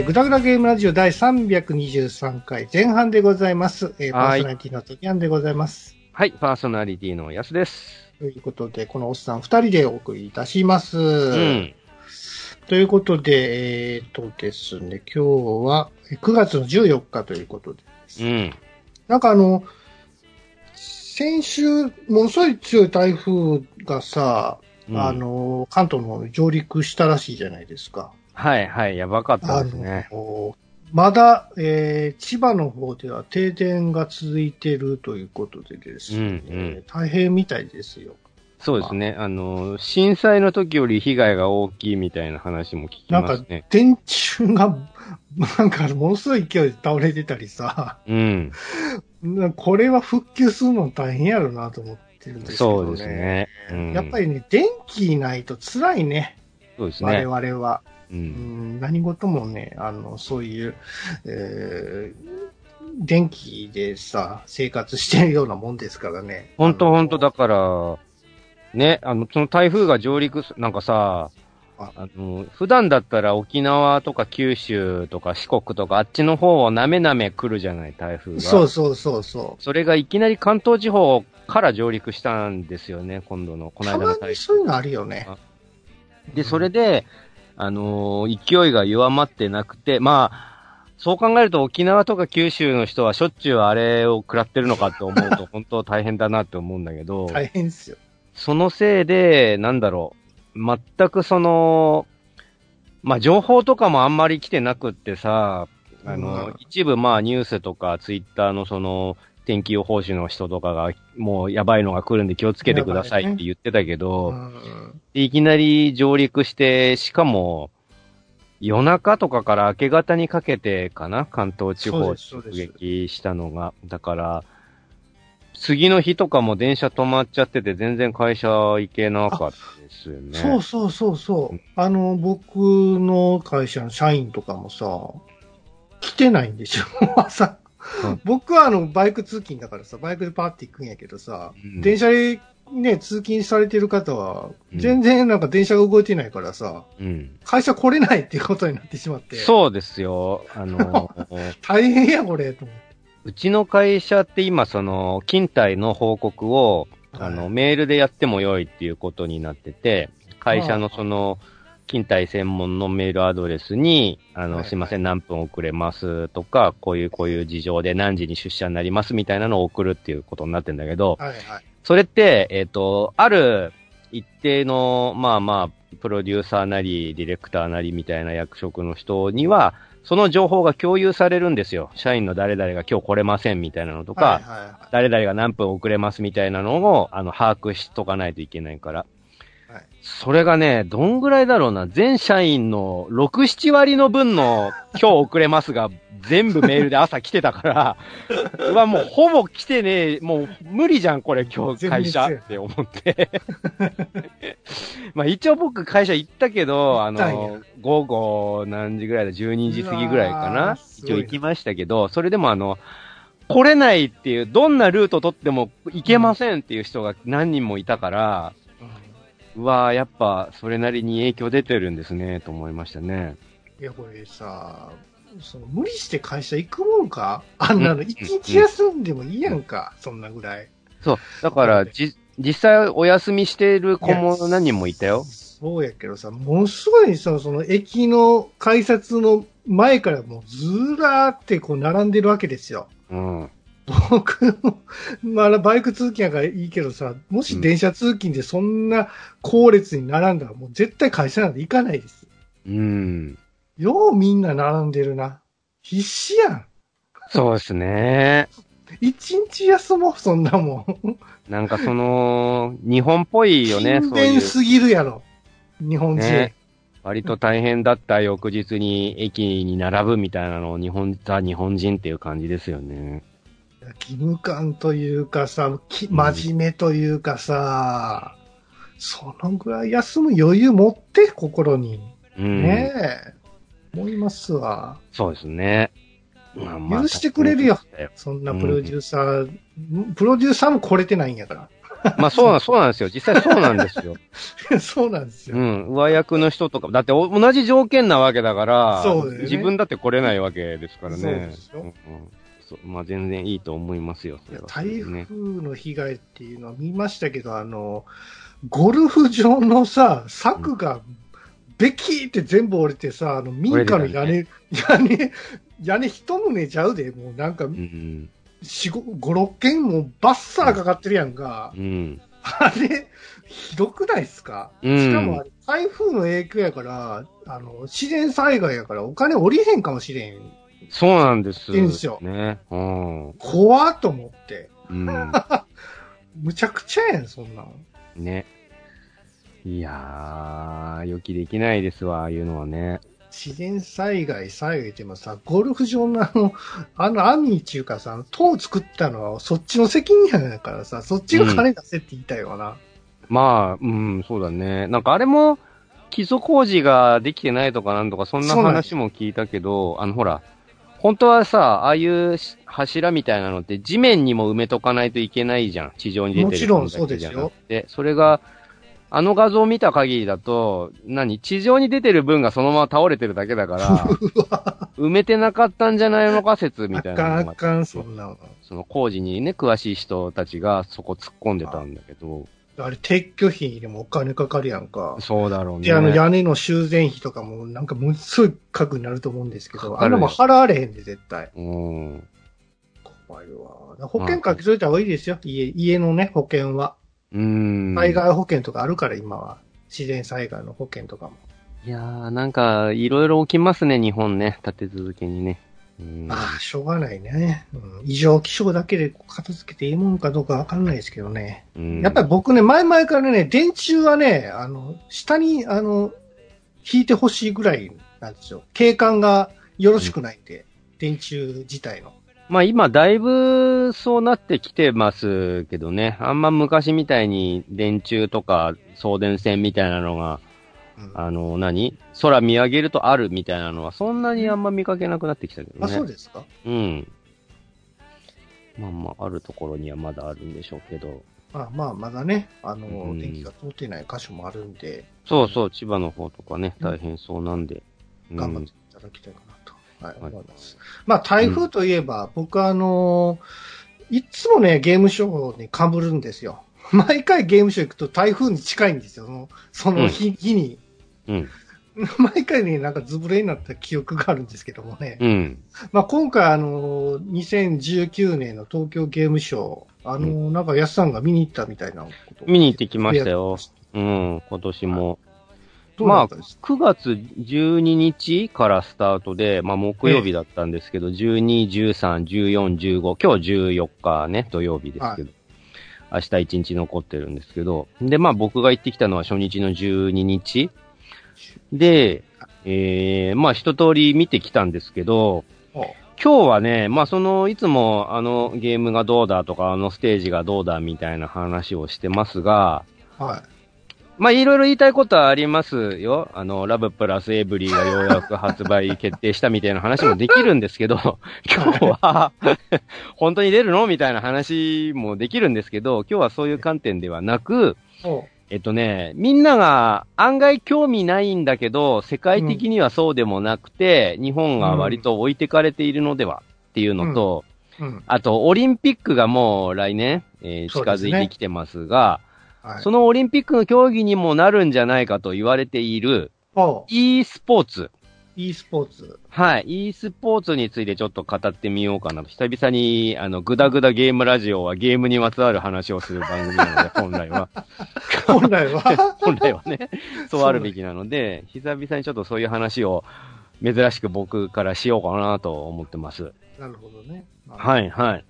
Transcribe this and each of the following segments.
えー、ぐだぐだゲームラジオ第323回前半でございます。えー、パーはいソナリティの時やんでございます。はい、パーソナリティのやすです。ということで、このおっさん二人でお送りいたします。うん。ということで、えー、とですね、今日はえー9月の14日ということで。うん。なんかあの、先週、ものすごい強い台風がさ、うんあの、関東の上陸したらしいじゃないですか。はいはい、やばかったあですね。の、まだ、えー千葉の方では停電が続いているということでですね、うんうん大変みたいですよ。そうですね。あの、震災の時より被害が大きいみたいな話も聞きなんかますね。、電柱が、なんかものすごい勢いで倒れてたりさ、うん。なこれは復旧するの大変やろなと思ってるんですけどね。そうですね。うん、やっぱりね、電気ないと辛いね、我そうですね。々は。う。うんん、何事もね、あの、そういう、えー電気でさ、生活してるようなもんですからね。本当あの本当だから、ね、あの、その台風が上陸す、なんかさ、ああの、普段だったら沖縄とか九州とか四国とかあっちの方をなめなめ来るじゃない、台風が。そうそうそうそそれがいきなり関東地方から上陸したんですよね、今度の、こう。の間の台風。にそういうのあるよね。で、それで、あのー勢いが弱まってなくて、まあ、そう考えると沖縄とか九州の人はしょっちゅうあれを食らってるのかって思うと、本当大変だなって思うんだけど、大変ですよ。そのせいで、なんだろう、全くその、まあ、情報とかもあんまり来てなくってさ、あの、うん一部まあニュースとかツイッターのその、天気予報士の人とかが、もうやばいのが来るんで気をつけてくださいって言ってたけど、うんでいきなり上陸して、しかも、夜中とかから明け方にかけてかな？関東地方直撃したのが。だから、次の日とかも電車止まっちゃってて全然会社行けなかったですよね。そうそうそうそうう。あの、僕の会社の社員とかもさ、来てないんでしょ 朝。うん僕はあの、バイク通勤だからさ、バイクでパーって行くんやけどさ、うん電車でね、通勤されてる方は、うん全然なんか電車が動いてないからさ、うん。会社来れないっていうことになってしまって、そうですよ。あの、大変や、これ、と思って。うちの会社って今その、勤怠の報告を、あの、はいメールでやっても良いっていうことになってて、会社のその、勤怠専門のメールアドレスに、あの、はいすいません、何分遅れますとか、こういうこういう事情で何時に出社になりますみたいなのを送るっていうことになってんだけど、はいはい。それって、えっ、と、ある一定の、まあまあ、プロデューサーなり、ディレクターなりみたいな役職の人には、その情報が共有されるんですよ。社員の誰々が今日来れませんみたいなのとか、はいはいはい誰々が何分遅れますみたいなのを、あの、把握しとかないといけないから。はいそれがね、どんぐらいだろうな、全社員の6、7割の分の今日遅れますが、全部メールで朝来てたから、うわ、もうほぼ来てねえ、もう無理じゃん、これ今日会社。って思って。まあ一応僕会社行ったけど、あの、午後何時ぐらいだ、12時過ぎぐらいかな。一応行きましたけど、それでもあの、来れないっていう、どんなルート取っても行けませんっていう人が何人もいたから、うわーやっぱそれなりに影響出てるんですね、と思いましたね。いや、これさ、その無理して会社行くもんか？あんなのうん一日休んでもいいやんか、そんなぐらい。そう。だから、じ、実際お休みしている子も何人もいたよ。そうやけどさ、ものすごいさ、その駅の改札の前からもうずらーってこう並んでるわけですよ。うん。僕も、まあバイク通勤やからいいけどさ、もし電車通勤でそんな後列に並んだらもう絶対会社なんて行かないです。うん。ようみんな並んでるな。必死やん。そうですね。一日休もう、そんなもん。なんかその、日本っぽいよね、勤すぎるやろ。日本人。ね割と大変だった翌日に駅に並ぶみたいなのを日本、ザ日本人っていう感じですよね。義務感というかさ、真面目というかさ、そのぐらい休む余裕持って、心に。うん。ねえ。思いますわ。そうですね。まあまあ許してくれるよ。そんなプロデューサー、プロデューサーも来れてないんやから。まあそうな、そうなんですよ。実際そうなんですよ。そうなんですよ。うん。上役の人とか、だってお同じ条件なわけだから、そうだよね自分だって来れないわけですからね。そうですよんうんまあ全然いいと思いますよ。そいやれは台風ね。の被害っていうのは見ましたけど、あの、ゴルフ場のさ、柵が、べきーって全部折れてさ、あの、民家の屋根、屋根、屋根一棟ちゃうで、もうなんか、うん。四五五六件もうバッサーかかってるやんか。うん。あれ、ひどくないっすか、うんしかも台風の影響やから、あの、自然災害やからお金降りへんかもしれん。そうなんです。いいんですよね。うん。怖っと思って。うん。むちゃくちゃやん、そんなん。ね。いやー、予期できないですわ、ああいうのはね。自然災害、災害ってもさ、ゴルフ場のあの、あの網っていうかさ、塔を作ったのはそっちの責任やからさ、そっちが金出せって言いたいよな。まあ、うん、そうだね。なんかあれも、基礎工事ができてないとかなんとか、そんな話も聞いたけど、あの、ほら、本当はさ、ああいうし柱みたいなのって地面にも埋めとかないといけないじゃん。地上に出てるもちろん分だけじゃなくそれが、あの画像を見た限りだと、何？地上に出てる分がそのまま倒れてるだけだから、埋めてなかったんじゃないのか説みあたいなのがかんあかん、そんなの。その工事にね、詳しい人たちがそこ突っ込んでたんだけど、あれ、撤去費にもお金かかるやんか。そうだろうね。で、あの屋根の修繕費とかもなんかものすごい額になると思うんですけど、あんなもん払われへんで、絶対。うん。怖いわ。保険かけといた方がいいですよ。家、家のね、保険は。うん。災害保険とかあるから、今は。自然災害の保険とかも。いやー、なんか、いろいろ起きますね、日本ね。立て続けにね。うん。ああ、しょうがないね。うん、異常気象だけで片付けていいもんかどうかわかんないですけどね。うんやっぱり僕ね、前々からね、電柱はね、あの、下に、あの、引いてほしいぐらいなんですよ。景観がよろしくないんで、電柱自体の。まあ今、だいぶそうなってきてますけどね。あんま昔みたいに電柱とか送電線みたいなのが、うんあの、何？空見上げるとあるみたいなのは、そんなにあんま見かけなくなってきたけどね。あ、そうですか？うん。まあまあ、あるところにはまだあるんでしょうけど。まあまあ、まだね、あの、うん電気が通ってない箇所もあるんで、そうそう、千葉の方とかね、大変そうなんで。頑張っていただきたいかなと、はい、はい思います。まあ、台風といえば、僕はあのいつもね、ゲームショーに被るんですよ。毎回ゲームショー行くと台風に近いんですよ。そのその日,、日に。うん。毎回ね、なんかズブレになった記憶があるんですけどもね。うん。まあ、今回あの、2019年の東京ゲームショー、あの、なんか安さんが見に行ったみたいなことを見に行ってきましたよ。うん、今年も。どうだったですか、9月12日からスタートで、まあ木曜日だったんですけど、12、13、14、15、今日14日ね、土曜日ですけど、明日1日残ってるんですけど、で、まあ僕が行ってきたのは初日の12日で、えー、まあ一通り見てきたんですけど、お今日はね、まあその、いつもあのゲームがどうだとか、あのステージがどうだみたいな話をしてますが、はい。まあいろいろ言いたいことはありますよ。あの、ラブプラスエブリーがようやく発売決定したみたいな話もできるんですけど、今日は、本当に出るのみたいな話もできるんですけど、今日はそういう観点ではなく、おえっとね、みんなが案外興味ないんだけど、世界的にはそうでもなくて、日本が割と置いてかれているのではっていうのと、うん。あと、オリンピックがもう来年、えー近づいてきてますが、はい。そのオリンピックの競技にもなるんじゃないかと言われているお e スポーツ。E スポーツ。はい。e スポーツについてちょっと語ってみようかなと。久々に、あの、グダグダゲームラジオはゲームにまつわる話をする番組なので、本来は。本来は？本来はね、そうあるべきなので、久々にちょっとそういう話を珍しく僕からしようかなと思ってます。なるほどね。はい、はい。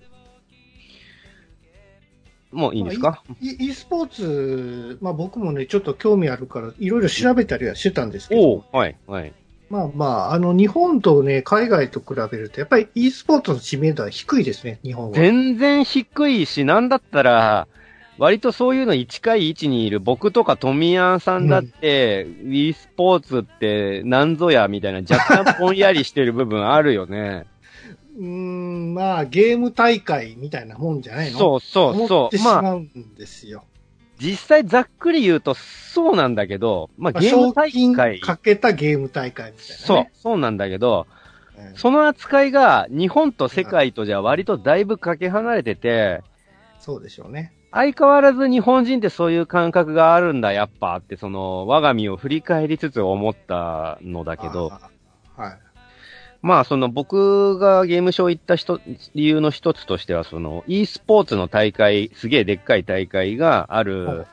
もういいんですか、e, e スポーツ、まあ僕もね、ちょっと興味あるから、いろいろ調べたりはしてたんですけど、はい、はい。まあまあ、あの、日本とね、海外と比べると、やっぱり e スポーツの知名度は低いですね、日本は。全然低いし、なんだったら、割とそういうのに近い位置にいる僕とか富谷さんだって、e スポーツってなんぞやみたいな若干ぼんやりしてる部分あるよね。うーん、まあ、ゲーム大会みたいなもんじゃないの？そうそう思ってそう。まあ、しまうんですよ。実際ざっくり言うとそうなんだけど、まあまあゲーム大会、かけたゲーム大会みたいな、ね。そう、そうなんだけど、うん。その扱いが日本と世界とじゃ割とだいぶかけ離れてて、そうでしょうね。相変わらず日本人ってそういう感覚があるんだ、やっぱって、その、我が身を振り返りつつ思ったのだけど。はい。まあ、その僕がゲームショー行った人、理由の一つとしては、その、e スポーツの大会、すげえでっかい大会があはいる、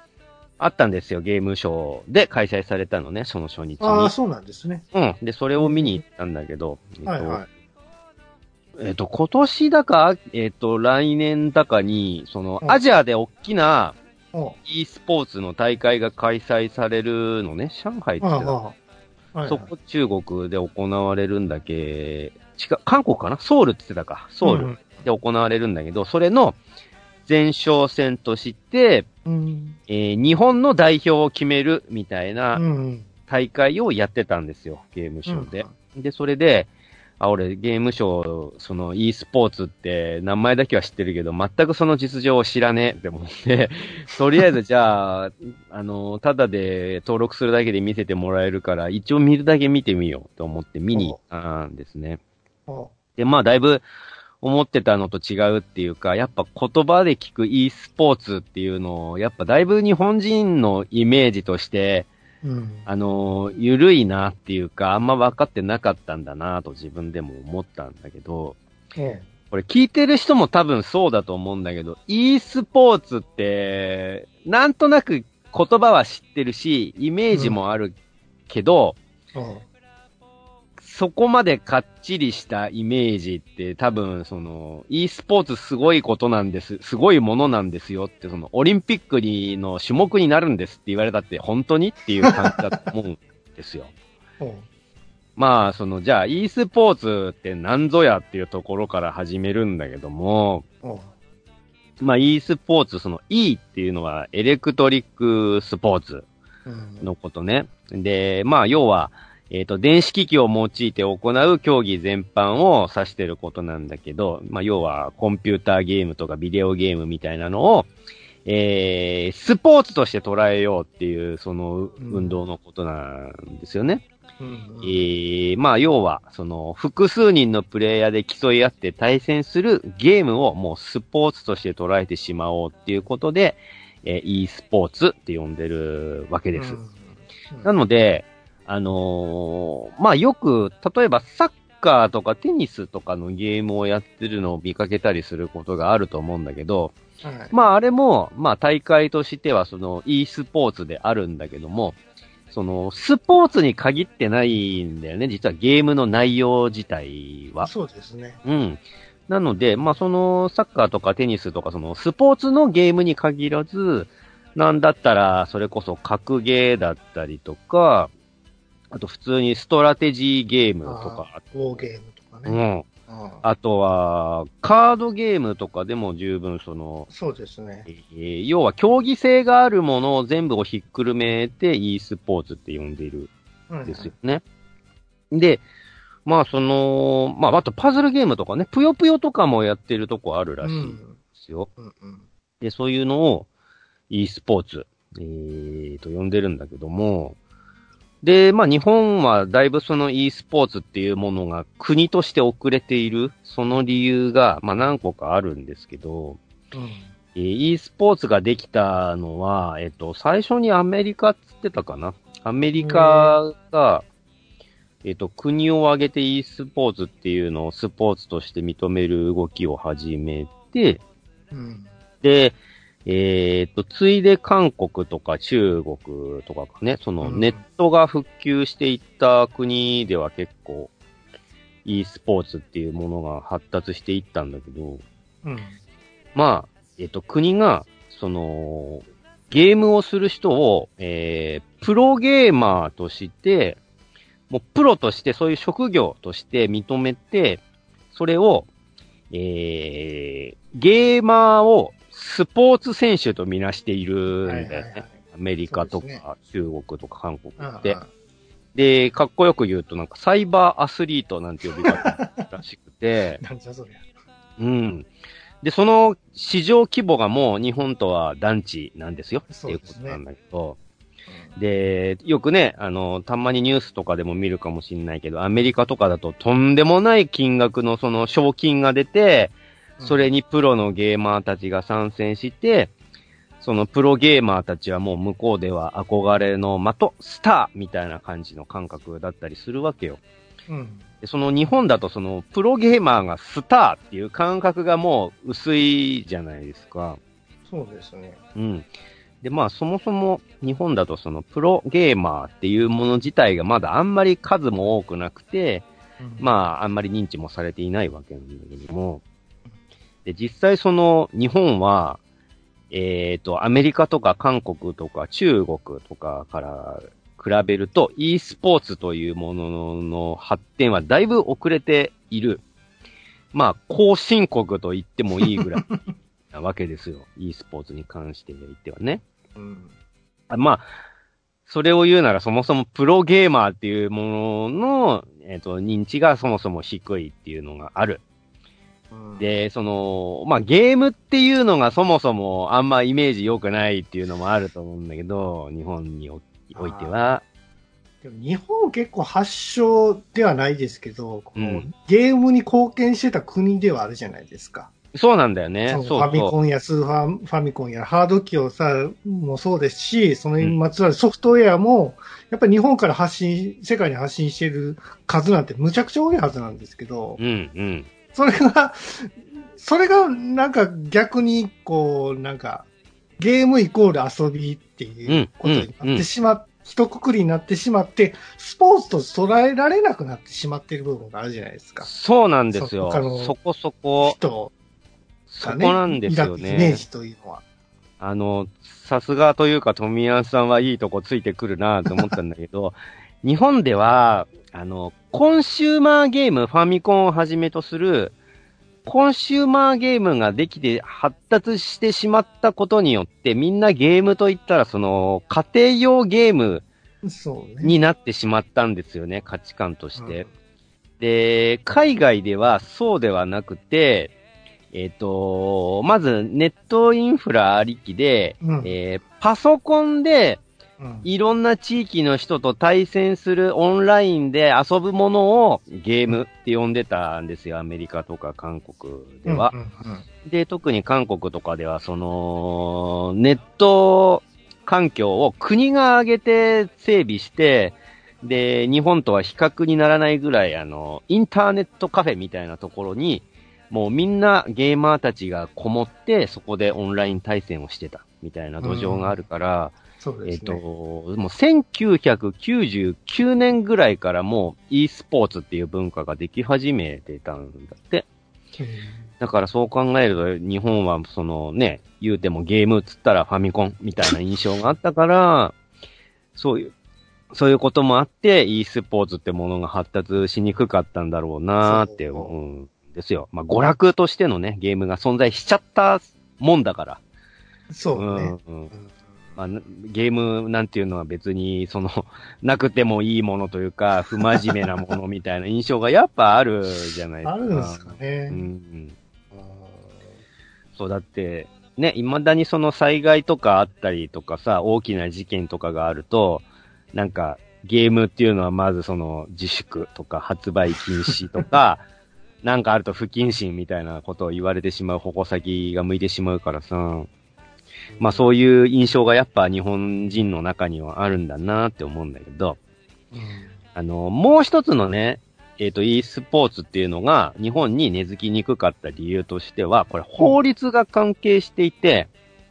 あったんですよ、ゲームショーで開催されたのね、その初日に。ああ、そうなんですね。うん。で、それを見に行ったんだけど、えっとはいはい。えっ、と、今年だか、えっ、と、来年だかに、その、うんアジアで大きなお e スポーツの大会が開催されるのね、上海ってはいはいそこ中国で行われるんだけ、違う、韓国かな？ソウルって言ってたか。ソウルうんで行われるんだけど、それの前哨戦として、うん。えー日本の代表を決めるみたいなうん。大会をやってたんですよ、ゲームショーで。で、それで、あ、俺、ゲームショー、その e スポーツって名前だけは知ってるけど、全くその実情を知らねえって思って、とりあえずじゃあ、あの、ただで登録するだけで見せてもらえるから、一応見るだけ見てみようと思って見に行ったんですね。おで、まあ、だいぶ思ってたのと違うっていうか、やっぱ言葉で聞く e スポーツっていうのを、やっぱだいぶ日本人のイメージとして、うん。あのー、ゆるいなっていうか、あんま分かってなかったんだなと自分でも思ったんだけど、おこれ聞いてる人も多分そうだと思うんだけど、e スポーツって、なんとなく言葉は知ってるし、イメージもあるけど、おそこまでかっちりしたイメージって多分その e スポーツすごいことなんです、すごいものなんですよってそのオリンピックにの種目になるんですって言われたって本当にっていう感じだと思うんですよ。おまあ、その、じゃあ、e スポーツって何ぞやっていうところから始めるんだけども、おまあ、e スポーツ、その e っていうのはエレクトリックスポーツうん。のことね。で、まあ、要は、えっ、と、電子機器を用いて行う競技全般を指してることなんだけど、まあ、要は、コンピューターゲームとかビデオゲームみたいなのを、えー、スポーツとして捉えようっていう、その運動のことなんですよね。うんえー、まあ、要は、その、複数人のプレイヤーで競い合って対戦するゲームをもうスポーツとして捉えてしまおうっていうことで、えー、e スポーツって呼んでるわけです。うんなので、あのーまあ、よく、例えばサッカーとかテニスとかのゲームをやってるのを見かけたりすることがあると思うんだけど、はい。まあ、あれも、まあ、大会としては、その、e スポーツであるんだけども、その、スポーツに限ってないんだよね、実はゲームの内容自体は。そうですね。うん。なので、まあ、その、サッカーとかテニスとか、その、スポーツのゲームに限らず、なんだったら、それこそ格ゲーだったりとか、あと普通にストラテジーゲームとか、ウォーゲームとかうね。ん。うんあとは、カードゲームとかでも十分その、そうですね。えー要は競技性があるものを全部をひっくるめて e スポーツって呼んでいるうんんですよね。で、まあその、まああとパズルゲームとかね、ぷよぷよとかもやってるとこあるらしいんですよ。うんうんで、そういうのを e スポーツ、えー、と呼んでるんだけども、で、まあ日本はだいぶその e スポーツっていうものが国として遅れている、その理由が、まあ何個かあるんですけど、うんえー e スポーツができたのは、えっと、最初にアメリカっつってたかな？アメリカが、えっと、国を挙げて e スポーツっていうのをスポーツとして認める動きを始めて、うんで、えっと、ついで韓国とか中国とかかね、そのうん。ネットが復旧していった国では結構 e スポーツっていうものが発達していったんだけど、うん。まあ、えっと、国が、その、ゲームをする人を、えー、プロゲーマーとして、もうプロとして、そういう職業として認めて、それを、えー、ゲーマーをスポーツ選手とみなしているんだよね。はいはいはいアメリカとか、中国とか韓国あって。で、かっこよく言うとなんかサイバーアスリートなんて呼び方らしくて、なんじゃそりゃ。うん。で、その市場規模がもう日本とは団地なんですよ。っていうことなんだけど。で、よくね、あの、たまにニュースとかでも見るかもしれないけど、アメリカとかだととんでもない金額のその賞金が出て、それにプロのゲーマーたちが参戦して、そのプロゲーマーたちはもう向こうでは憧れの的、スターみたいな感じの感覚だったりするわけよ。うん。でその日本だとそのプロゲーマーがスターっていう感覚がもう薄いじゃないですか。そうですね。うん。で、まあそもそも日本だとそのプロゲーマーっていうもの自体がまだあんまり数も多くなくて、まああんまり認知もされていないわけなんだけども、で、実際その日本は、えっ、と、アメリカとか韓国とか中国とかから比べると e スポーツというものの発展はだいぶ遅れている。まあ、後進国と言ってもいいぐらい なわけですよ。e スポーツに関して言ってはね。うん。あまあ、それを言うならそもそもプロゲーマーっていうものの、えっ、と、認知がそもそも低いっていうのがある。うん、で、その、まあ、ゲームっていうのがそもそもあんまイメージ良くないっていうのもあると思うんだけど、日本におおいては。でも日本結構発祥ではないですけど、こううんゲームに貢献してた国ではあるじゃないですか。そうなんだよね。そファミコンやスーファファミコンやハード機をさ、もそうですし、そのにまつわるソフトウェアも、やっぱり日本から発信、世界に発信してる数なんてむちゃくちゃ多いはずなんですけどう。、うん、うん。それが、それがなんか逆に、こう、なんか、ゲームイコール遊びっていうことになってしまっ、一括りになってしまって、スポーツと捉えられなくなってしまっている部分があるじゃないですか。そうなんですよ。そそこそこ、人そこなんですよ抱くイメーね。ジというのは。あの、さすがというか、富安さんはいいとこついてくるなと思ったんだけど、日本では、あの、コンシューマーゲーム、ファミコンをはじめとする、コンシューマーゲームができて発達してしまったことによって、みんなゲームと言ったら、その、家庭用ゲーム。になってしまったんですよね、価値観として。で、海外ではそうではなくて、えっ、と、まずネットインフラありきで、うんえーパソコンでうんいろんな地域の人と対戦するオンラインで遊ぶものをゲームって呼んでたんですよ、アメリカとか韓国では。うんうんで、特に韓国とかでは、その、ネット環境を国が挙げて整備して、で、日本とは比較にならないぐらい、あの、インターネットカフェみたいなところに、もうみんなゲーマーたちがこもって、そこでオンライン対戦をしてた、みたいな土壌があるから、えっ、そうですね。と、もう1999年ぐらいからもう e スポーツっていう文化ができ始めてたんだって。だからそう考えると、日本はそのね、言うてもゲームっつったらファミコンみたいな印象があったから、そういう、そういうこともあって、e スポーツってものが発達しにくかったんだろうなーって思うんですよ。まあ娯楽としてのね、ゲームが存在しちゃったもんだから。そうね。うんうんうんまあ、なゲームなんていうのは別に、その、なくてもいいものというか、不真面目なものみたいな 印象がやっぱあるじゃないですか。あるんですかね。うんうん。そう、だって、ね、未だにその災害とかあったりとかさ、大きな事件とかがあると、なんか、ゲームっていうのはまずその自粛とか発売禁止とか、なんかあると不謹慎みたいなことを言われてしまう矛先が向いてしまうからさ、まあそういう印象がやっぱ日本人の中にはあるんだなって思うんだけど、うんあの、もう一つのね、えっ、と、e スポーツっていうのが日本に根付きにくかった理由としては、これ法律が関係していて、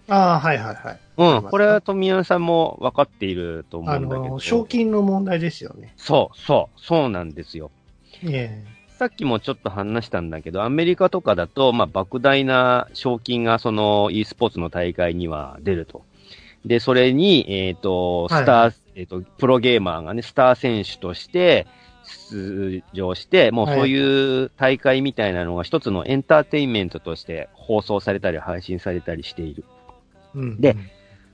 ああ、はいはいはい。うん、これは富谷さんも分かっていると思あうんだけど。の、賞金の問題ですよね。そう、そう、そうなんですよ。えさっきもちょっと話したんだけど、アメリカとかだと、まあ、莫大な賞金がその e スポーツの大会には出ると。で、それに、えっ、と、スター、はいえっ、と、プロゲーマーがね、スター選手として出場して、もうそういう大会みたいなのが一つのエンターテインメントとして放送されたり配信されたりしている。うんで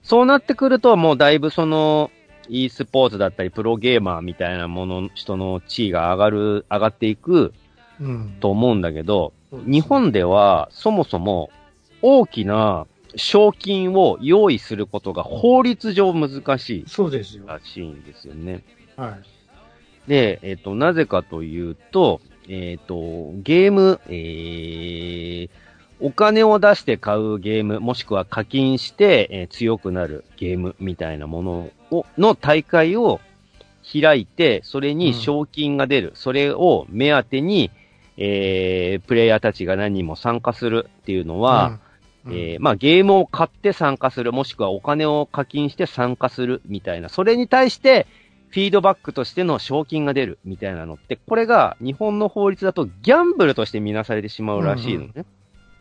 そうなってくると、もうだいぶその、e スポーツだったり、プロゲーマーみたいなもの、人の地位が上がる、上がっていくうん。と思うんだけど、日本ではそもそも大きな賞金を用意することが法律上難しいそうですよ。らしいんですよね。はい。で、えっ、と、なぜかというと、えっ、と、ゲーム、えー、お金を出して買うゲーム、もしくは課金して、えー強くなるゲームみたいなものを、の大会を開いて、それに賞金が出る。それを目当てに、えー、プレイヤーたちが何人も参加するっていうのは、うん、えーまあ、ゲームを買って参加する、もしくはお金を課金して参加するみたいな、それに対して、フィードバックとしての賞金が出るみたいなのって、これが日本の法律だとギャンブルとして見なされてしまうらしいのね。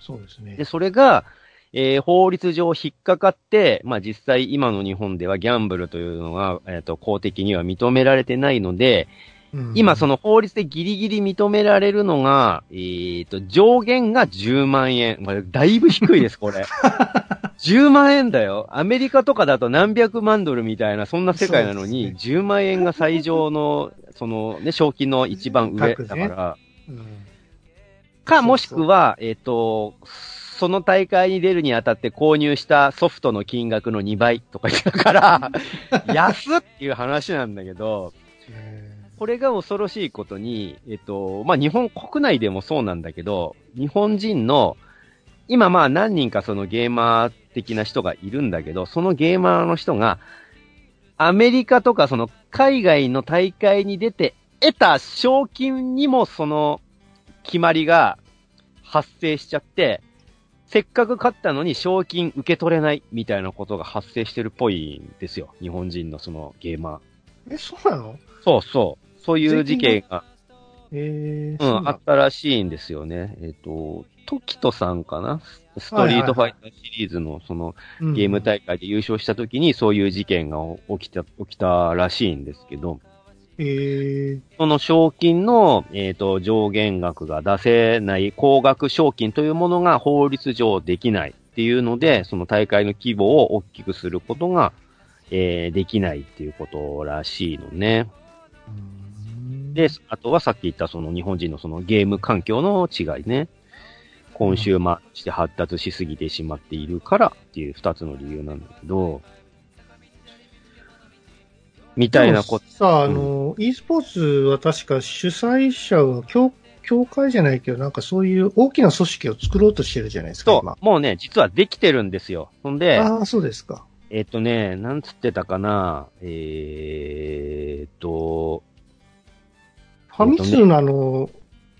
そうですねで、。それが、えー法律上引っかかって、まあ実際今の日本ではギャンブルというのが、えっ、と、公的には認められてないので、今その、の法律でギリギリ認められるのが、えっ、と、上限が10万円。まあ、だいぶ低いです、これ。10万円だよ。アメリカとかだと何百万ドルみたいな、そんな世界なのに、そうです10万円が最上の、そのね、賞金の一番上だから、うんか、もしくは、えっ、と、その大会に出るにあたって購入したソフトの金額の2倍とか言ったから、安っっていう話なんだけど、えこれが恐ろしいことに、えっと、まあ、日本国内でもそうなんだけど、日本人の、今まあ何人かそのゲーマー的な人がいるんだけど、そのゲーマーの人が、アメリカとかその海外の大会に出て得た賞金にもその決まりが発生しちゃって、せっかく勝ったのに賞金受け取れないみたいなことが発生してるっぽいんですよ。日本人のそのゲーマー。ーえ、そうなの？そうそう。そういう事件が、えー、うん、あったらしいんですよね。えっ、と、トキトさんかな？ストリートファイターシリーズのそのうんゲーム大会で優勝した時にそういう事件が起きた、起きたらしいんですけど、えー、その賞金の、えっ、と、上限額が出せない高額賞金というものが法律上できないっていうので、その大会の規模を大きくすることが、えーできないっていうことらしいのね。うんで、あとはさっき言ったその日本人のそのゲーム環境の違いね。コンシューマーして発達しすぎてしまっているからっていう二つの理由なんだけど、みたいなこと。さあ、あの、e スポーツは確か主催者は協、協会じゃないけど、なんかそういう大きな組織を作ろうとしてるじゃないですか、今。そう、もうね、実はできてるんですよ。ほんで、ああ、そうですか。えっ、とね、なんつってたかな、えーっと、ファミ通のあの、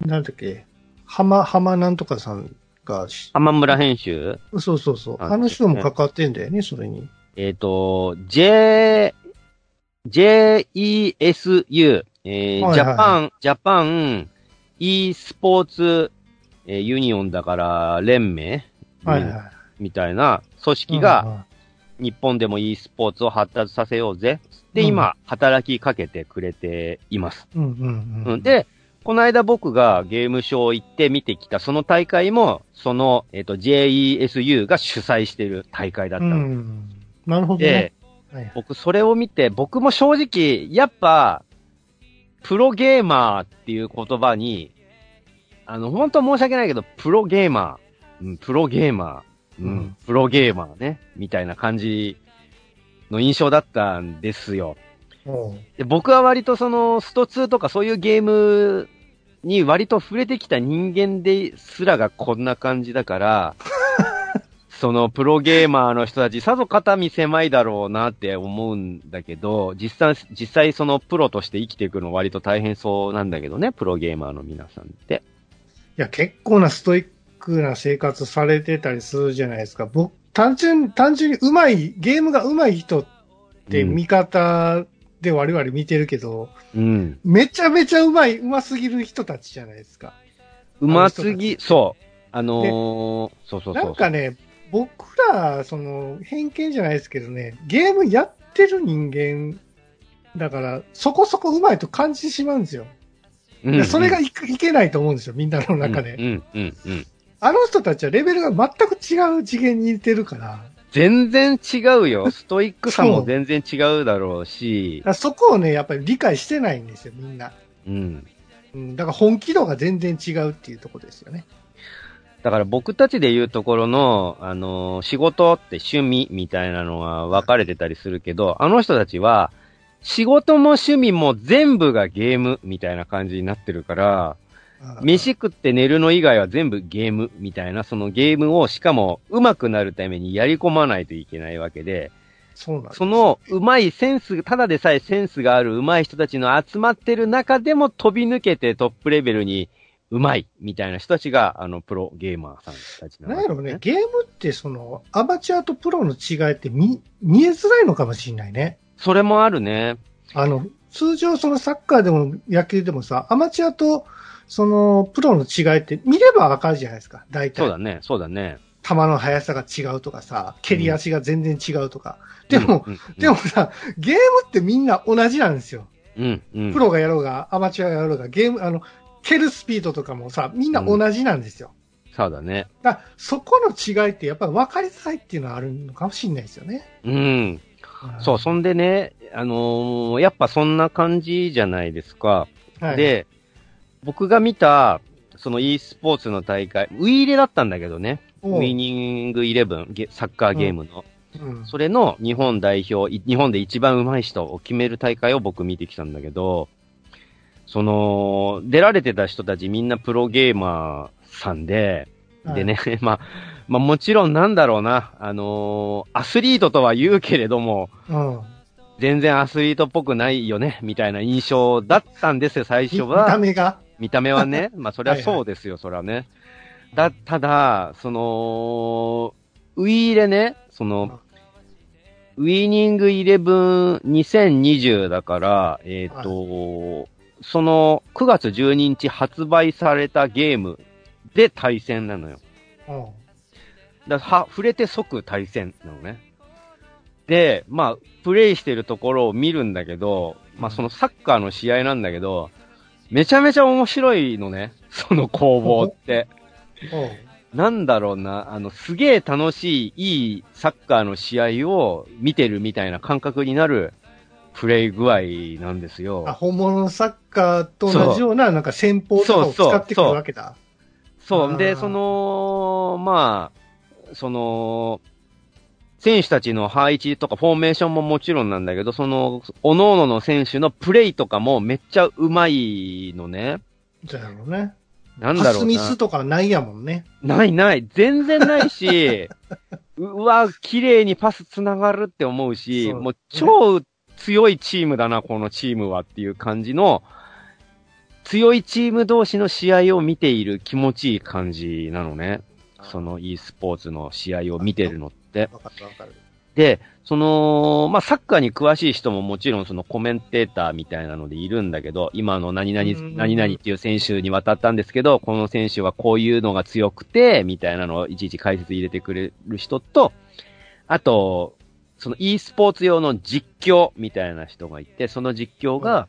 なんだっけ、浜、浜なんとかさんがし、浜村編集？そうそうそう。ああの人も関わってんだよね、それに。えっ、と、J、JESU、えーはいはいジャパン、ジャパン e スポーツ、えーユニオンだから連盟、はいはい。みたいな組織が、日本でも e スポーツを発達させようぜ。で、うん今、働きかけてくれています。うん、うんうんで、この間僕がゲームショー行って見てきたその大会も、その、えっ、と、JESU が主催してる大会だったうの。ん。なるほどでね。、はいはい。僕それを見て、僕も正直、やっぱ、プロゲーマーっていう言葉に、あの、本当申し訳ないけど、プロゲーマー、うん、プロゲーマー、うん、うん。プロゲーマーね、みたいな感じの印象だったんですよ。で僕は割とその、スト2とかそういうゲームに割と触れてきた人間ですらがこんな感じだから、そのプロゲーマーの人たち、さぞ肩身狭いだろうなって思うんだけど、実際、実際そのプロとして生きていくの割と大変そうなんだけどね、プロゲーマーの皆さんって。いや、結構なストイックな生活されてたりするじゃないですか。僕、単純、単純に上手い、ゲームが上手い人ってうん見方で我々見てるけど、うん。めちゃめちゃ上手い、上手すぎる人たちじゃないですか。うますぎ、そう。あのーそうそうそう。なんかね、僕ら、その、偏見じゃないですけどね、ゲームやってる人間だから、そこそこ上手いと感じてしまうんですよ。うんうん、それがいけないと思うんですよ、みんなの中で。うん、うん、うん。あの人たちはレベルが全く違う次元にいてるから、全然違うよ。ストイックさも全然違うだろうし。そこをね、やっぱり理解してないんですよ、みんな。うん。うん、だから本気度が全然違うっていうとこですよね。だから僕たちで言うところの、あのー、仕事って趣味みたいなのが分かれてたりするけど、あの人たちは、仕事も趣味も全部がゲームみたいな感じになってるから、飯食って寝るの以外は全部ゲームみたいな、そのゲームをしかも上手くなるためにやり込まないといけないわけで、そうなんその上手いセンス、ただでさえセンスがある上手い人たちの集まってる中でも飛び抜けてトップレベルにうまいみたいな人たちが、あの、プロゲーマーさんたちな、ね、なんやろうね、ゲームってその、アマチュアとプロの違いって見、見えづらいのかもしれないね。それもあるね。あの、通常そのサッカーでも野球でもさ、アマチュアとそのプロの違いって見ればわかるじゃないですか、大体。そうだね、そうだね。球の速さが違うとかさ、蹴り足が全然違うとか。うん、でも、うんうん、でもさ、ゲームってみんな同じなんですよ。うん、うん。プロがやろうが、アマチュアがやろうが、ゲーム、あの、蹴るスピードとかもさ、みんな同じなんですよ。うん、そうだね。だそこの違いってやっぱり分かりづらいっていうのはあるのかもしれないですよね。うん。そう、そんでね、あのー、やっぱそんな感じじゃないですか。はい、で、僕が見た、その e スポーツの大会、ウィーレだったんだけどね。ウィニングイレブン、サッカーゲームの。うん、それの日本代表、日本で一番上手い人を決める大会を僕見てきたんだけど、その、出られてた人たちみんなプロゲーマーさんで、はい、でね、まあ、まあもちろんなんだろうな、あのー、アスリートとは言うけれども、うん、全然アスリートっぽくないよね、みたいな印象だったんですよ、最初は。見た目が？見た目はね、まあそりゃそうですよ、はいはい、そりゃね。だ、ただ、その、ウィーレね、その、ウィーニングイレブン2020だから、えっ、ー、と、はいその9月12日発売されたゲームで対戦なのよ。うん。だは、触れて即対戦なのね。で、まあ、プレイしてるところを見るんだけど、まあそのサッカーの試合なんだけど、めちゃめちゃ面白いのね。その攻防って。なんだろうな、あの、すげえ楽しい、いいサッカーの試合を見てるみたいな感覚になるプレイ具合なんですよ。あ、本物のサッカーと同じような、なんか戦法とかを使ってくるわけだ。そう。で、その、まあ、その、選手たちの配置とかフォーメーションももちろんなんだけど、その、各々の選手のプレイとかもめっちゃうまいのね。じゃあね。なんだろうな。パスミスとかないやもんね。ないない。全然ないし、うわ、綺麗にパス繋がるって思うし、うね、もう超強いチームだな、このチームはっていう感じの、強いチーム同士の試合を見ている気持ちいい感じなのね。その e スポーツの試合を見てるのって。わかるわかる。で、その、まあ、サッカーに詳しい人ももちろんそのコメンテーターみたいなのでいるんだけど、今の何々、何々っていう選手に渡ったんですけど、この選手はこういうのが強くて、みたいなのをいちいち解説入れてくれる人と、あと、その e スポーツ用の実況みたいな人がいて、その実況が、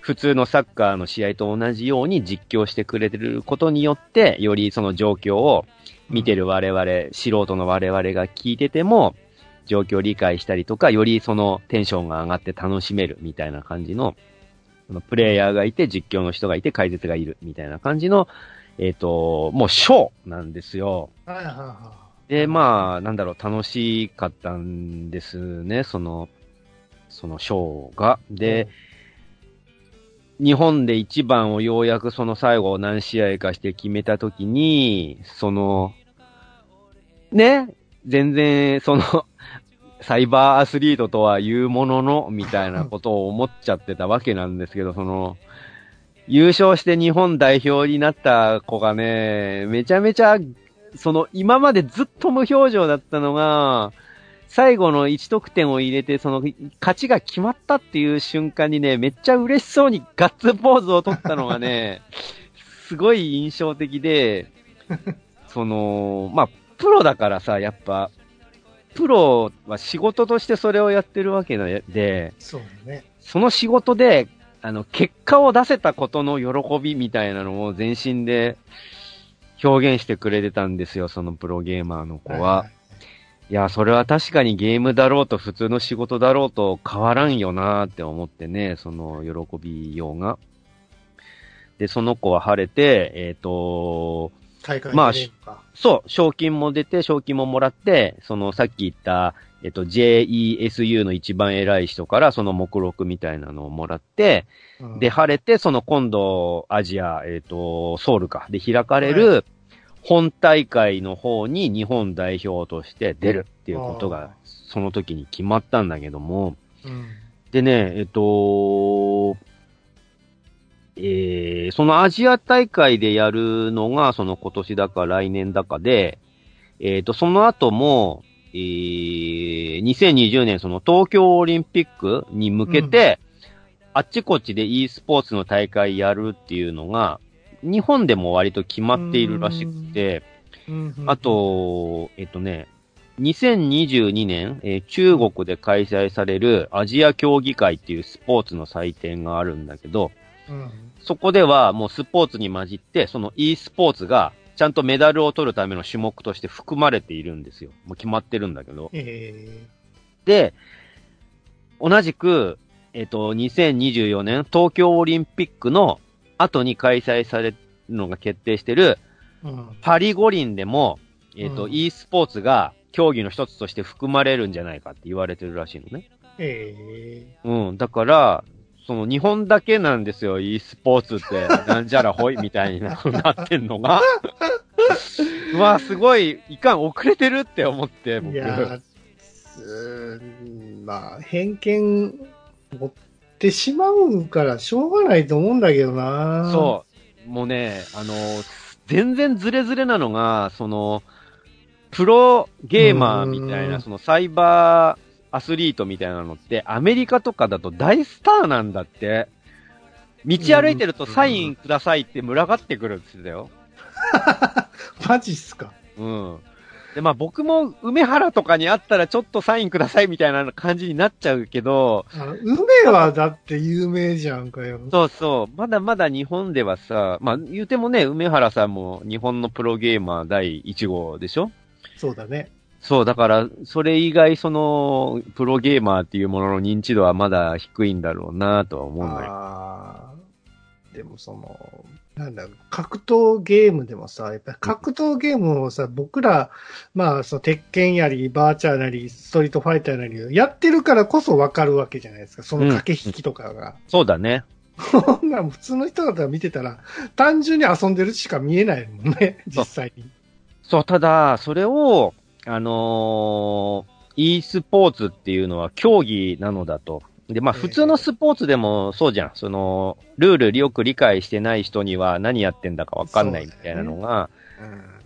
普通のサッカーの試合と同じように実況してくれてることによって、よりその状況を見てる我々、素人の我々が聞いてても、状況を理解したりとか、よりそのテンションが上がって楽しめるみたいな感じの、そのプレイヤーがいて、実況の人がいて、解説がいるみたいな感じの、えっ、ー、と、もうショーなんですよ。はいはいはい。で、まあ、なんだろう、楽しかったんですね、その、そのショーが。で、日本で一番をようやくその最後何試合かして決めたときに、その、ね、全然、その、サイバーアスリートとは言うものの、みたいなことを思っちゃってたわけなんですけど、その、優勝して日本代表になった子がね、めちゃめちゃその、今までずっと無表情だったのが、最後の1得点を入れて、その、勝ちが決まったっていう瞬間にね、めっちゃ嬉しそうにガッツポーズを取ったのがね、すごい印象的で、その、まあ、プロだからさ、やっぱ、プロは仕事としてそれをやってるわけで、そね。その仕事で、あの、結果を出せたことの喜びみたいなのを全身で表現してくれてたんですよ、そのプロゲーマーの子は。いや、それは確かにゲームだろうと普通の仕事だろうと変わらんよなって思ってね、その喜びようが。で、その子は晴れて、えっ、と、大会まあそう、賞金も出て、賞金ももらって、そのさっき言った、えっと、JESU の一番偉い人からその目録みたいなのをもらって、うん。で、晴れて、その今度、アジア、えっ、と、ソウルか、で開かれる、本大会の方に日本代表として出るっていうことあが、その時に決まったんだけども、うん。でね、えっと、えー、そのアジア大会でやるのが、その今年だか来年だかで、えっ、と、その後も、えー、2020年その東京オリンピックに向けて、あっちこっちで e スポーツの大会やるっていうのが、日本でも割と決まっているらしくて、うん。あ、と、えっとね、2022年、えー中国で開催されるアジア競技会っていうスポーツの祭典があるんだけど、うんそこではもうスポーツに混じって、その e スポーツがちゃんとメダルを取るための種目として含まれているんですよ。もう決まってるんだけど。えで、同じく、えっ、と、2024年東京オリンピックの後に開催されるのが決定してるーうんパリ五輪でも、えっ、と、うん e スポーツが競技の一つとして含まれるんじゃないかって言われてるらしいのね。えうん。だから、その日本だけなんですよ、e スポーツって、なんじゃらほいみたいななってんのが。うわ、すごい、いかん、遅れてるって思って、ー、僕。いやまあ、偏見持ってしまうからしょうがないと思うんだけどな。そう。もうね、あの、全然ズレズレなのが、その、プロゲーマーみたいうな、んそのサイバーアスリートみたいなのって、アメリカとかだと大スターなんだって。道歩いてるとサインくださいって群がってくるって言ってたよ。う。マジっすか。うん。で、まあ僕も梅原とかにあったらちょっとサインくださいみたいな感じになっちゃうけど、梅はだって有名じゃんかよ。そうそう。まだまだ日本ではさ、まあ言うてもね、梅原さんも日本のプロゲーマー第1号でしょ？そうだね。そう、だから、それ以外、その、プロゲーマーっていうものの認知度はまだ低いんだろうなとは思うんだよ。でもその、なんだ格闘ゲームでもさ、やっぱり格闘ゲームをさ、僕ら、まあ、その、鉄拳やり、バーチャーなり、ストリートファイターなり、やってるからこそわかるわけじゃないですか。その駆け引きとかが。そうだね。こんなん普通の人方が見てたら、単純に遊んでるしか見えないもんね、実際に。そう、ただ、それを、あのー e スポーツっていうのは競技なのだと。で、まあええ普通のスポーツでもそうじゃん。その、ルールよく理解してない人には何やってんだかわかんないみたいなのが、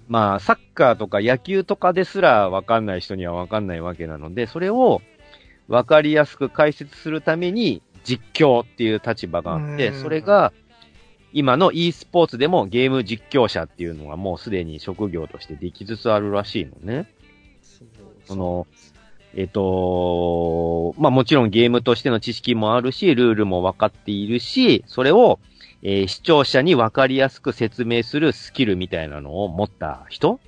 まあサッカーとか野球とかですらわかんない人にはわかんないわけなので、それをわかりやすく解説するために実況っていう立場があって、うんそれが今の e スポーツでもゲーム実況者っていうのがもうすでに職業としてできつつあるらしいのね。その、えっ、と、まあもちろんゲームとしての知識もあるし、ルールも分かっているし、それを、えー視聴者に分かりやすく説明するスキルみたいなのを持った人。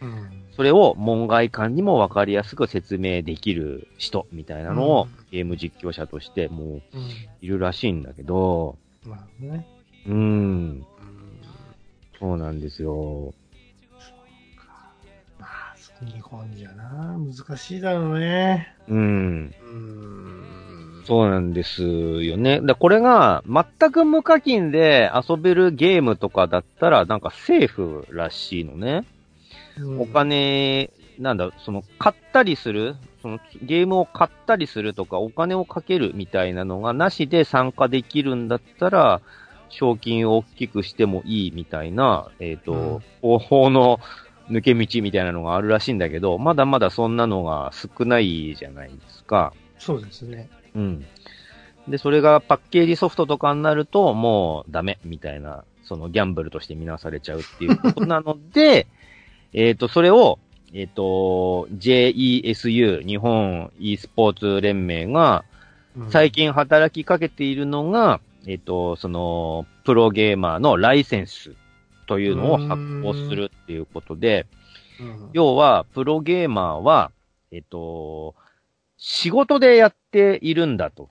うん。それを門外漢にも分かりやすく説明できる人みたいなのを、うん。ゲーム実況者としてもううんいるらしいんだけど、まあね。うーん、うん。そうなんですよ。まあ、日本じゃな、難しいだろうね。うん。うん。そうなんですよね。で、これが全く無課金で遊べるゲームとかだったらなんかセーフらしいのね。うんお金、なんだ、その買ったりする、そのゲームを買ったりするとかお金をかけるみたいなのがなしで参加できるんだったら、賞金を大きくしてもいいみたいな、えっ、と、方法の抜け道みたいなのがあるらしいんだけど、まだまだそんなのが少ないじゃないですか。そうですね。うん。で、それがパッケージソフトとかになると、もうダメみたいな、そのギャンブルとして見なされちゃうっていうことなので、えっと、それを、えっ、と、JESU、日本 e スポーツ連盟が、うん最近働きかけているのが、えっ、と、その、プロゲーマーのライセンスというのを発行するっていうことで、うん要は、プロゲーマーは、えっと、仕事でやっているんだと。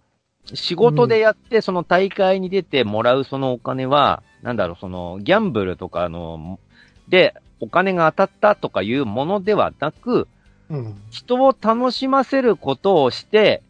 仕事でやって、その大会に出てもらうそのお金は、なんだろう、その、ギャンブルとかの、で、お金が当たったとかいうものではなく、うん。人を楽しませることをして、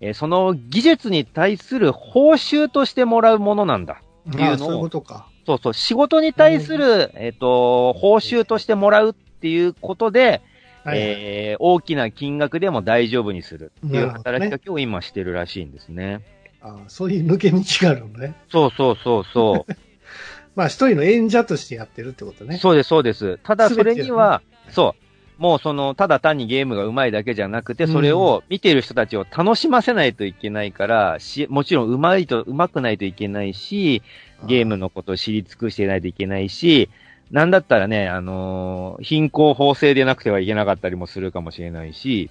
えーその技術に対する報酬としてもらうものなんだ。っていうのをああそういうことか。そうそう、仕事に対する、えっ、と、報酬としてもらうっていうことで、はいはいえー大きな金額でも大丈夫にするっていう働きかけを今してるらしいんですね。ああそういう抜け道があるのね。そうそうそうそう。まあ一人の演者としてやってるってことね。そうです、そうです。ただそれには、そう。もうその、ただ単にゲームが上手いだけじゃなくて、それを見ている人たちを楽しませないといけないから、し、もちろん上手いと、上手くないといけないし、ゲームのことを知り尽くしていないといけないし、なんだったらね、あのー貧困法制でなくてはいけなかったりもするかもしれないし、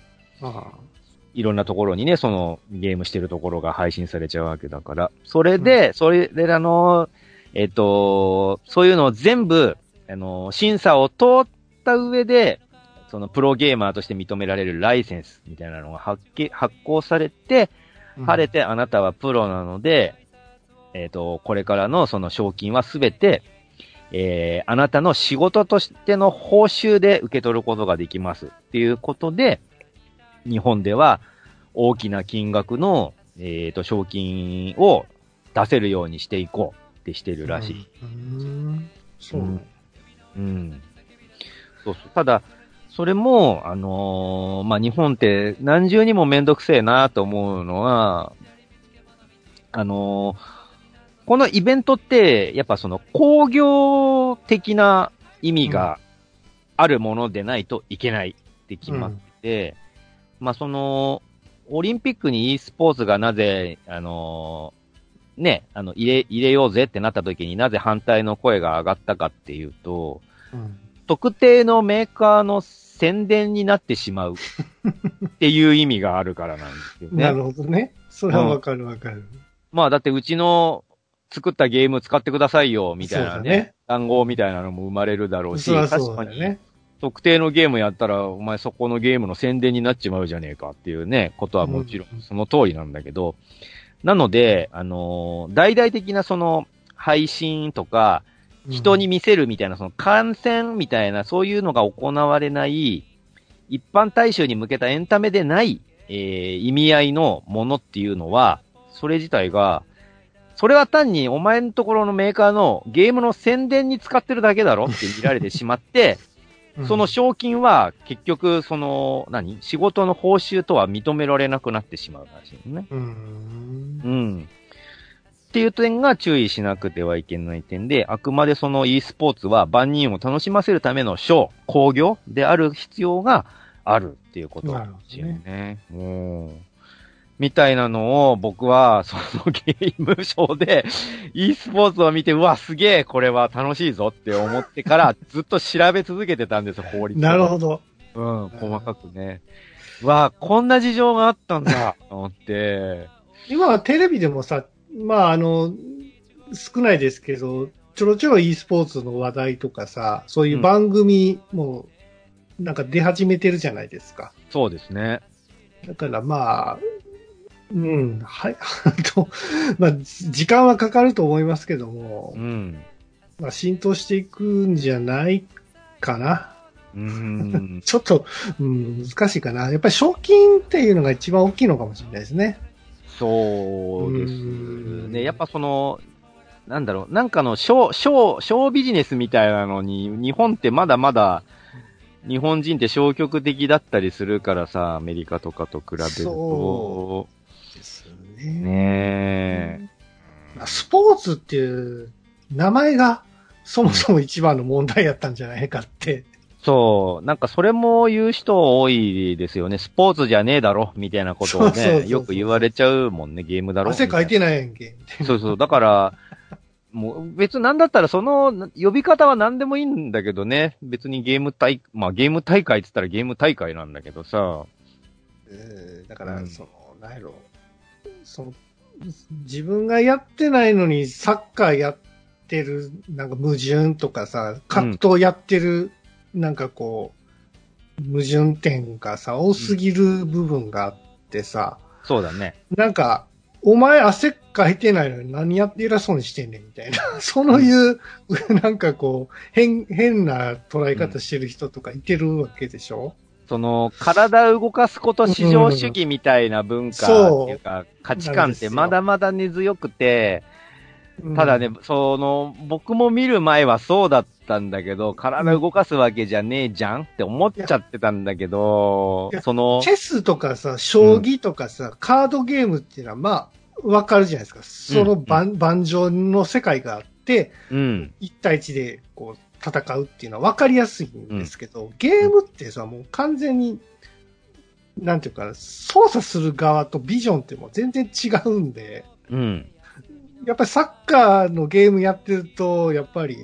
いろんなところにね、そのゲームしてるところが配信されちゃうわけだから。それで、それであの、えっと、そういうのを全部、あの、審査を通った上で、そのプロゲーマーとして認められるライセンスみたいなのが発揮発行されて、晴れてあなたはプロなので、えっ、と、これからのその賞金はすべて、えー、あなたの仕事としての報酬で受け取ることができますっていうことで、日本では大きな金額の、えっ、と、賞金を出せるようにしていこうってしてるらしい。うん。うんそう。うんうん。そうそう。ただ、それも、あのーまあ、日本って何重にもめんどくせえなと思うのは、あのーこのイベントって、やっぱその工業的な意味があるものでないといけないって決まってて、まあ、その、オリンピックに e スポーツがなぜ、あのーね、あの、入れ、入れようぜってなった時になぜ反対の声が上がったかっていうと、うん。特定のメーカーの宣伝になってしまうっていう意味があるからなんですよね。なるほどね。それはわかるわかる。まあだってうちの作ったゲーム使ってくださいよ、みたいなねね。単語みたいなのも生まれるだろうし、そりゃそ確かに。特定のゲームやったら、お前そこのゲームの宣伝になっちまうじゃねえかっていうね、ことはもちろうんんその通りなんだけど、なので、あのー大々的なその配信とか、人に見せるみたいな、その観戦みたいな、そういうのが行われない、一般大衆に向けたエンタメでない、えー意味合いのものっていうのは、それ自体が、それは単にお前のところのメーカーのゲームの宣伝に使ってるだけだろって見られてしまって、うんその賞金は結局、その、何仕事の報酬とは認められなくなってしまうらしいのね。うん。うん。っていう点が注意しなくてはいけない点で、あくまでその e スポーツは万人を楽しませるためのショー、工業である必要があるっていうことなんですよね。うんみたいなのを僕はそのゲームショーで e スポーツを見て、うわ、すげえ、これは楽しいぞって思ってから ずっと調べ続けてたんですよ、法律をなるほど。うん、細かくね。うわこんな事情があったんだ、と思って。今はテレビでもさ、まああの、少ないですけど、ちょろちょろ e スポーツの話題とかさ、そういう番組もなんか出始めてるじゃないですか。そうですね。だからまあ、うん、はい、あ と、まあ、時間はかかると思いますけどもう、ん。まあ、浸透していくんじゃないかな。うーん。ちょっと、うん、難しいかな。やっぱり賞金っていうのが一番大きいのかもしれないですね。そうですうんね。やっぱその、なんだろう、なんかの、ショー、ショー、ショービジネスみたいなのに、日本ってまだまだ、日本人って消極的だったりするからさ、アメリカとかと比べるとそ。ですね。ねスポーツっていう名前がそもそも一番の問題やったんじゃないかって。そう、なんかそれも言う人多いですよね。スポーツじゃねえだろ、みたいなことをね、よく言われちゃうもんね、ゲームだろ。汗かいてない。やんけ。そうそう、だから、もう別になんだったらその呼び方は何でもいいんだけどね。別にゲーム大、まあゲーム大会って言ったらゲーム大会なんだけどさ。えーだかうんら、その、なんやろ。その、自分がやってないのにサッカーやってる、なんか矛盾とかさ、格闘やってる、なんかこ矛盾点がさ、多すぎる部分があってさ、そうだね。なんか、お前汗かいてないのに何やって偉そうにしてんねんみたいな。そういう、なんかこう、変、変な捉え方してる人とかいてるわけでしょ、その、体を動かすこと至上主義みたいな文化っていうか、価値観ってまだまだ根強くて、ただね、その、僕も見る前はそうだったんだけど、体動かすわけじゃねえじゃんって思っちゃってたんだけど、その、チェスとかさ、将棋とかさ、カードゲームっていうのは、まあ、わかるじゃないですか。その盤,、盤上の世界があって、うん。1対1でこう戦うっていうのはわかりやすいんですけど、ゲームってさ、もう完全に、なんていうか、操作する側とビジョンってもう全然違うんで、うん。やっぱりサッカーのゲームやってると、やっぱり、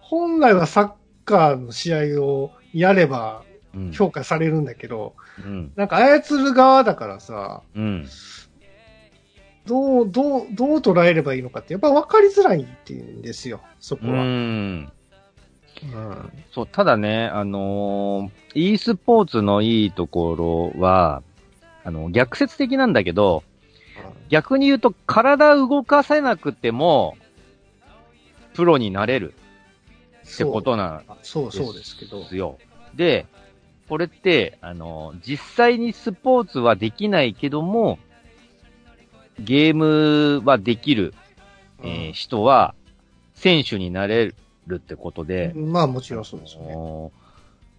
本来はサッカーの試合をやれば評価されるんだけど、うん、なんか操る側だからさ、うん、どう、どう、どう捉えればいいのかって、やっぱ分かりづらいっていうんですよ、そこは。うん。うん、そう、ただね、あのー、e スポーツのいいところは、あの、逆説的なんだけど、逆に言うと、体動かせなくても、プロになれるってことなんそうそうですけど。よ。で、これって、あの、実際にスポーツはできないけども、ゲームはできる、えー、人は、選手になれるってことで。まあもちろんそうですね。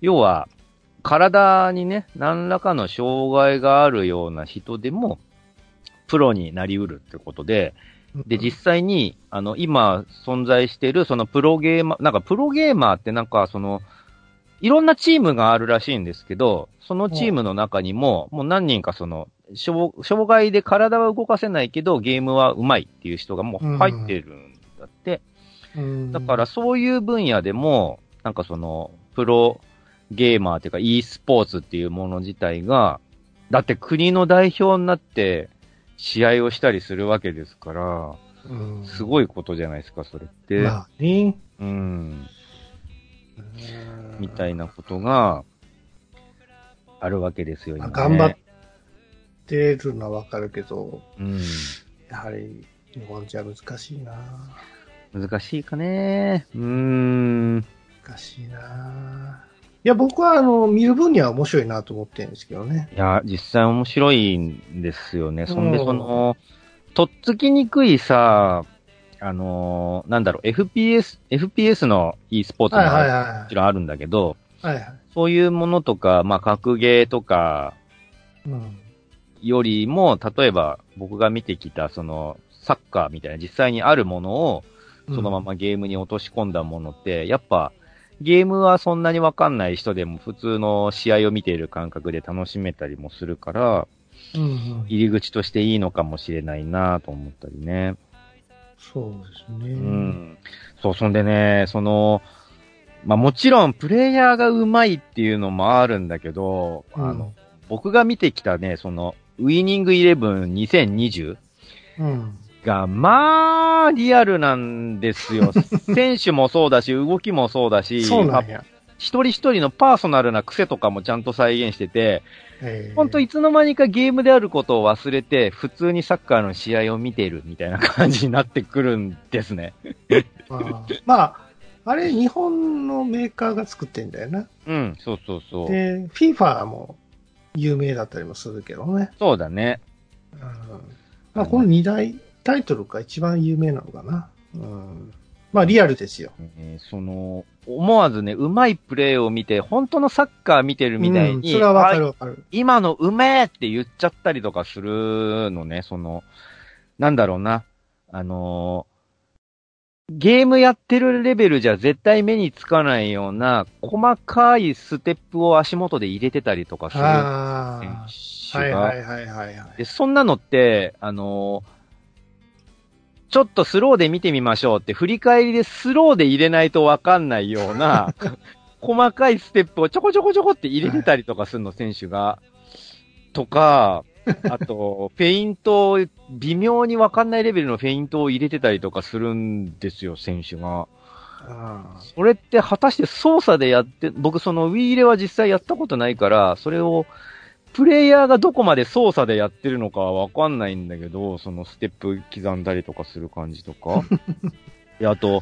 要は、体にね、何らかの障害があるような人でも、プロになりうるってことで、で、実際に、あの、今存在している、そのプロゲーマー、なんかプロゲーマーってなんか、その、いろんなチームがあるらしいんですけど、そのチームの中にも、もう何人かその、障害で体は動かせないけど、ゲームは上手いっていう人がもう入ってるんだって。だからそういう分野でも、なんかその、プロゲーマーっていうか e スポーツっていうもの自体が、だって国の代表になって、試合をしたりするわけですから、うん、すごいことじゃないですか、それって。まあね。うん。みたいなことがあるわけですよ、今、ね、頑張ってるのはわかるけど、うん、やはり日本じゃ難しいな難しいかね。うーん。難しいないや、僕はあの、見る分には面白いなと思ってるんですけどね。いや、実際面白いんですよね。そんで、その、とっつきにくいさ、あのなんだろう、FPS、FPS の e スポーツももちろんあるんだけど、はいはい、そういうものとか、まあ、格ゲーとか、よりも、例えば僕が見てきた、その、サッカーみたいな実際にあるものを、そのままゲームに落とし込んだものって、やっぱ、ゲームはそんなにわかんない人でも普通の試合を見ている感覚で楽しめたりもするから、うんうん、入り口としていいのかもしれないなと思ったりね。そうですね。うん。そう、そんでね、その、まあもちろんプレイヤーが上手いっていうのもあるんだけど、うん、あの、僕が見てきたね、その、ウィニングイレブン2020、うん、が、まあ、リアルなんですよ。選手もそうだし、動きもそうだし、そうなんや。一人一人のパーソナルな癖とかもちゃんと再現してて、ほんといつの間にかゲームであることを忘れて、普通にサッカーの試合を見ているみたいな感じになってくるんですね。あまあ、あれ日本のメーカーが作ってんだよな。うん、そうそうそう。で、FIFA も有名だったりもするけどね。そうだね。うん、まあ、この二大タイトルが一番有名なのかな。うん。まあ、リアルですよ。えー、その、思わずね、うまいプレーを見て、本当のサッカー見てるみたいに、うん、それはわかるわかる。今のうめえって言っちゃったりとかするのね、その、なんだろうな。あのー、ゲームやってるレベルじゃ絶対目につかないような、細かいステップを足元で入れてたりとかする選手が。はいはいはいはい、はい。で、そんなのって、あのーちょっとスローで見てみましょうって、振り返りでスローで入れないとわかんないような、細かいステップをちょこちょこちょこって入れてたりとかするの、選手が。とか、あと、フェイント、微妙にわかんないレベルのフェイントを入れてたりとかするんですよ、選手が。あそれって果たして操作でやって、僕その Wii 入れは実際やったことないから、それを、プレイヤーがどこまで操作でやってるのかはわかんないんだけど、そのステップ刻んだりとかする感じとか。で、あと、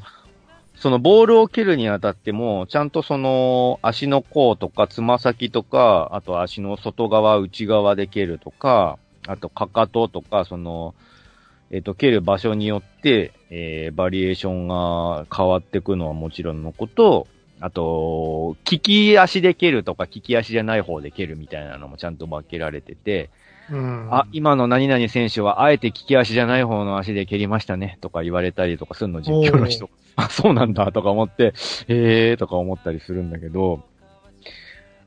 そのボールを蹴るにあたっても、ちゃんとその足の甲とかつま先とか、あと足の外側、内側で蹴るとか、あとかかととか、その、えっ、と、蹴る場所によって、えー、バリエーションが変わってくのはもちろんのこと、あと、利き足で蹴るとか、利き足じゃない方で蹴るみたいなのもちゃんと分けられてて、うん。あ、今の何々選手はあえて利き足じゃない方の足で蹴りましたね、とか言われたりとかするの、実況の人。あ、そうなんだ、とか思って、へーとか思ったりするんだけど、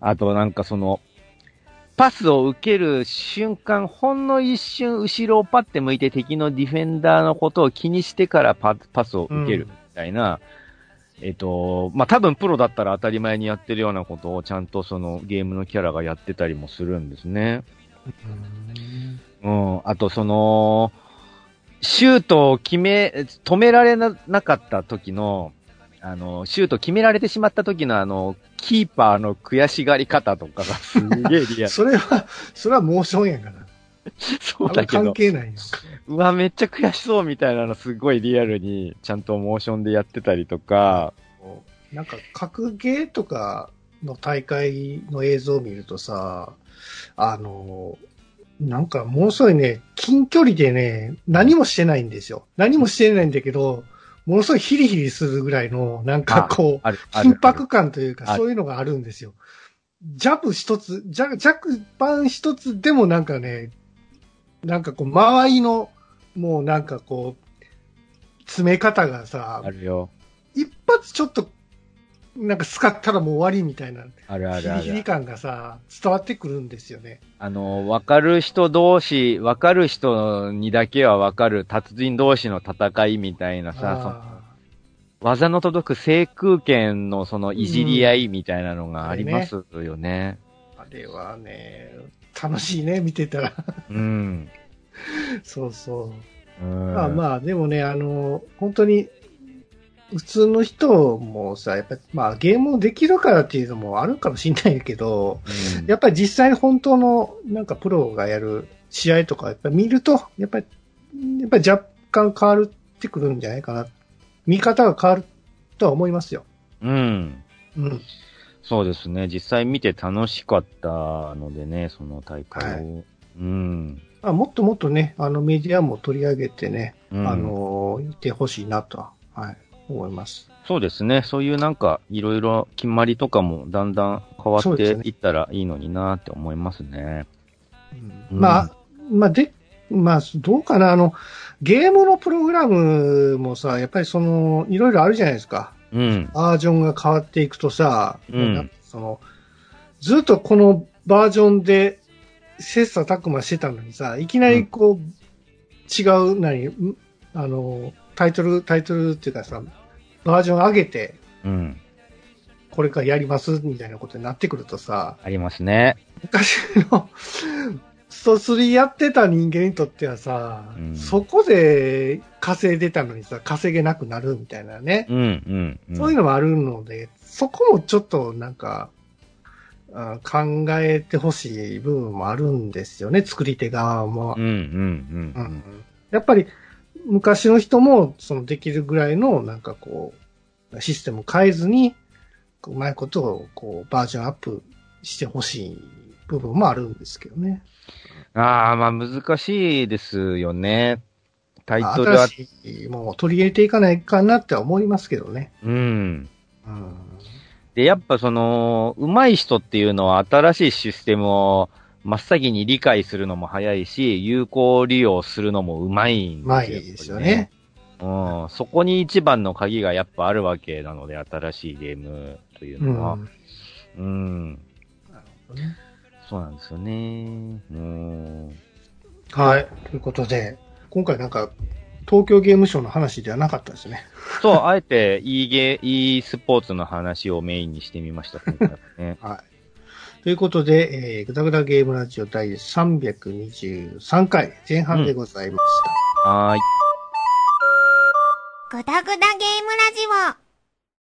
あとなんかその、パスを受ける瞬間、ほんの一瞬後ろをパッて向いて敵のディフェンダーのことを気にしてからパパスを受けるみたいな、えっと、まあ、多分プロだったら当たり前にやってるようなことをちゃんとそのゲームのキャラがやってたりもするんですね。うん。あと、その、シュートを決め、止められななかった時の、あの、シュート決められてしまった時のあの、キーパーの悔しがり方とかがすげえリアル。それは、それはモーションやから。そうだけど、関係ないやんか。うわ、めっちゃ悔しそうみたいなのすごいリアルに、ちゃんとモーションでやってたりとか、なんか、格ゲーとかの大会の映像を見るとさ、あの、なんかものすごいね、近距離でね、何もしてないんですよ。何もしてないんだけど、ものすごいヒリヒリするぐらいの、なんかこう。緊迫感というか、そういうのがあるんですよ。ジャブ一つ、ジャジャクパン一つでもなんかね、なんかこう、周りの、もうなんかこう、詰め方がさあ、るよ。一発ちょっと、なんか使ったらもう終わりみたいな、あるあヒるある。リヒリ感がさ、伝わってくるんですよね。あの、わかる人同士、わかる人にだけはわかる達人同士の戦いみたいなさ、あ技の届く制空権のそのいじり合いみたいなのがありますよね。ーあれはね、楽しいね、見てたら。うん。そうそう。うん。まあまあ、でもね、あの、本当に、普通の人もさ、やっぱり、まあゲームをできるからっていうのもあるかもしれないけど、うんやっぱり実際本当の、なんかプロがやる試合とか、やっぱり見ると、やっぱり、やっぱり若干変わるってくるんじゃないかな。見方が変わるとは思いますよ。うん。うん。そうですね。実際見て楽しかったのでね、その大会を。うん。まあ、もっともっとね、あのメディアも取り上げてね、うんあの、いてほしいなとは、はい、思います。そうですね。そういうなんか、いろいろ決まりとかもだんだん変わっていったらいいのになって思いますね。うんまあ、まあ、で、まあ、どうかな、あの、ゲームのプログラムもさ、やっぱりその、いろいろあるじゃないですか。うん。バージョンが変わっていくとさ、うんその、ずっとこのバージョンで、切磋琢磨してたのにさ、いきなりこう、違う、何、んあの、タイトル、タイトルっていうかさ、バージョン上げて、うん。これからやりますみたいなことになってくるとさ、ありますね。昔のスト3やってた人間にとってはさ、うんそこで稼いでたのにさ、稼げなくなるみたいなね。うん、うん、うん。そういうのもあるので、そこもちょっとなんか、あ考えてほしい部分もあるんですよね、作り手側も。やっぱり、昔の人も、そのできるぐらいの、なんかこう、システム変えずに、うまいことを、こう、バージョンアップしてほしい部分もあるんですけどね。ああ、まあ難しいですよね。タイトルは新、しいものを取り入れていかないかなっては思いますけどね。うん。うん。で、やっぱその、上手い人っていうのは新しいシステムを真っ先に理解するのも早いし、有効利用するのも上手いんうまいですよ。ですよね。うん。そこに一番の鍵がやっぱあるわけなので、新しいゲームといううん。のは。なるうん。ほどねそうなんですよね。うん。はい。ということで、今回なんか、東京ゲームショウの話ではなかったですね。そう、あえて e ゲー、e スポーツの話をメインにしてみました、ね。はい。ということで、えー、ぐだぐだゲームラジオ第323回前半でございました。はーい。ぐだぐだゲームラジオ